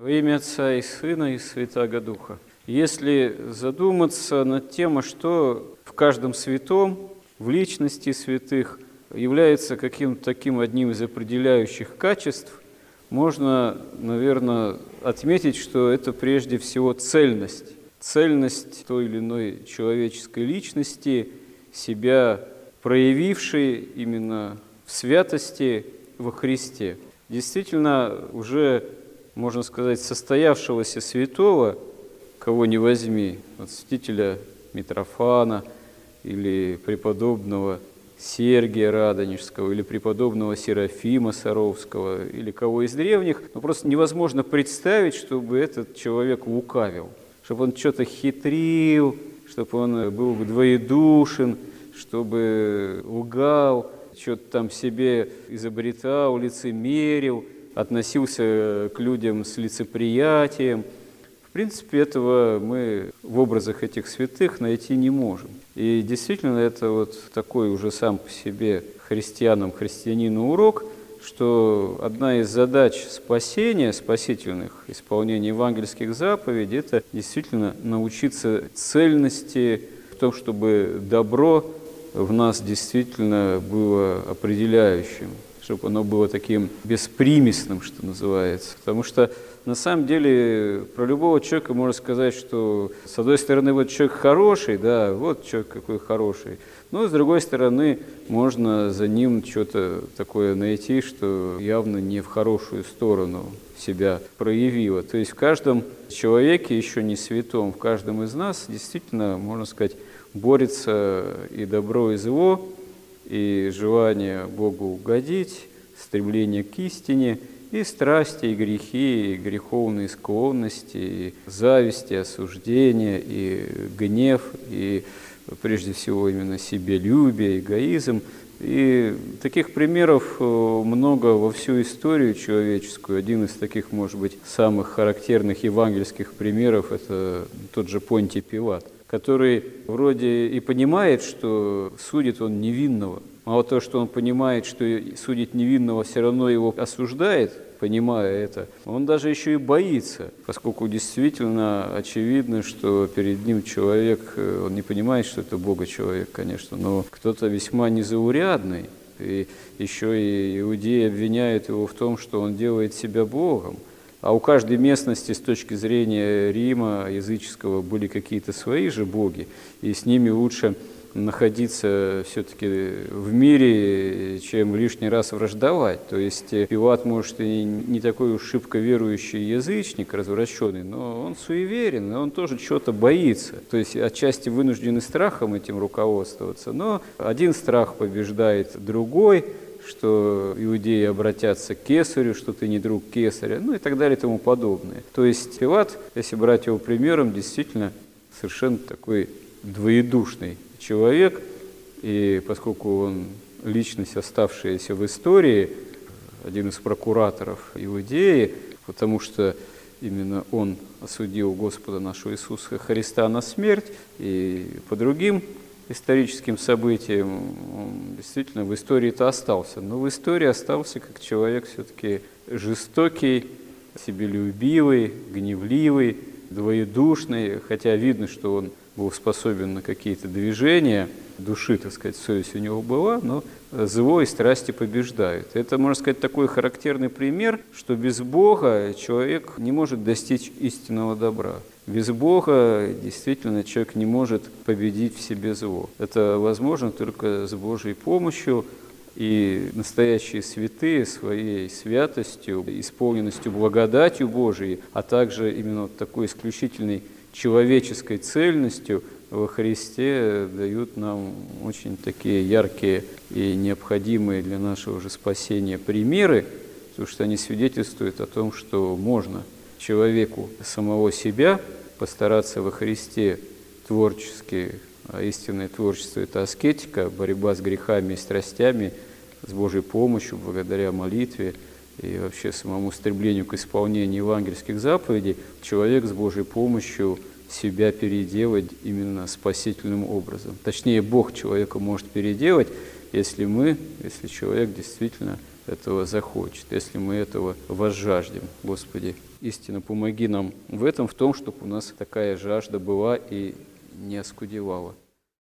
Во имя Отца и Сына и Святаго Духа. Если задуматься над тем, а что в каждом святом, в личности святых, является каким-то таким одним из определяющих качеств, можно, наверное, отметить, что это прежде всего цельность. Цельность той или иной человеческой личности, себя проявившей именно в святости во Христе. Действительно, уже можно сказать, состоявшегося святого, кого не возьми, от святителя Митрофана или преподобного Сергия Радонежского или преподобного Серафима Саровского или кого из древних, ну просто невозможно представить, чтобы этот человек лукавил, чтобы он что-то хитрил, чтобы он был двоедушен, чтобы лгал, что-то там себе изобретал, лицемерил – относился к людям с лицеприятием. В принципе, этого мы в образах этих святых найти не можем. И действительно, это вот такой уже сам по себе христианам, христианину урок, что одна из задач спасения, спасительных, исполнения евангельских заповедей, это действительно научиться цельности в том, чтобы добро в нас действительно было определяющим чтобы оно было таким беспримесным, что называется. Потому что на самом деле про любого человека можно сказать, что с одной стороны вот человек хороший, да, вот человек какой хороший, но с другой стороны можно за ним что-то такое найти, что явно не в хорошую сторону себя проявило. То есть в каждом человеке, еще не святом, в каждом из нас действительно, можно сказать, борется и добро, и зло, и желание Богу угодить, стремление к истине, и страсти, и грехи, и греховные склонности, и зависть, и осуждение, и гнев, и прежде всего именно себелюбие, эгоизм. И таких примеров э, много во всю историю человеческую. Один из таких, может быть, самых характерных евангельских примеров – это тот же Понтий Пилат – который вроде и понимает, что судит он невинного. Мало того, что он понимает, что судит невинного, все равно его осуждает, понимая это, он даже еще и боится, поскольку действительно очевидно, что перед ним человек, э, он не понимает, что это Бога человек, конечно, но кто-то весьма незаурядный, и еще и иудеи обвиняют его в том, что он делает себя Богом – а у каждой местности с точки зрения Рима языческого были какие-то свои же боги, и с ними лучше находиться все-таки в мире, чем лишний раз враждовать. То есть Пилат, может, и не такой уж шибко верующий язычник, развращенный, но он суеверен, и он тоже чего-то боится. То есть отчасти вынуждены страхом этим руководствоваться, но один страх побеждает другой – что иудеи обратятся к кесарю, что ты не друг кесаря, ну и так далее и тому подобное. То есть Пилат, если брать его примером, действительно совершенно такой двоедушный человек, и поскольку он личность, оставшаяся в истории, один из прокураторов Иудеи, потому что именно он осудил Господа нашего Иисуса Христа на смерть, и по другим историческим событием, он действительно в истории-то остался. Но в истории остался как человек все-таки жестокий, себелюбивый, гневливый, двоедушный, хотя видно, что он был способен на какие-то движения, души, так сказать, совесть у него была, но зло и страсти побеждают. Это, можно сказать, такой характерный пример, что без Бога человек не может достичь истинного добра. Без Бога действительно человек не может победить в себе зло. Это возможно только с Божьей помощью, и настоящие святые своей святостью, исполненностью благодатью Божией, а также именно такой исключительной человеческой цельностью во Христе дают нам очень такие яркие и необходимые для нашего же спасения примеры, потому что они свидетельствуют о том, что можно человеку самого себя постараться во Христе творчески, а истинное творчество – это аскетика, борьба с грехами и страстями, с Божьей помощью, благодаря молитве и вообще самому стремлению к исполнению евангельских заповедей, человек с Божьей помощью себя переделать именно спасительным образом. Точнее, Бог человека может переделать, если мы, если человек действительно этого захочет, если мы этого возжаждем. Господи, истинно помоги нам в этом, в том, чтобы у нас такая жажда была и не оскудевала.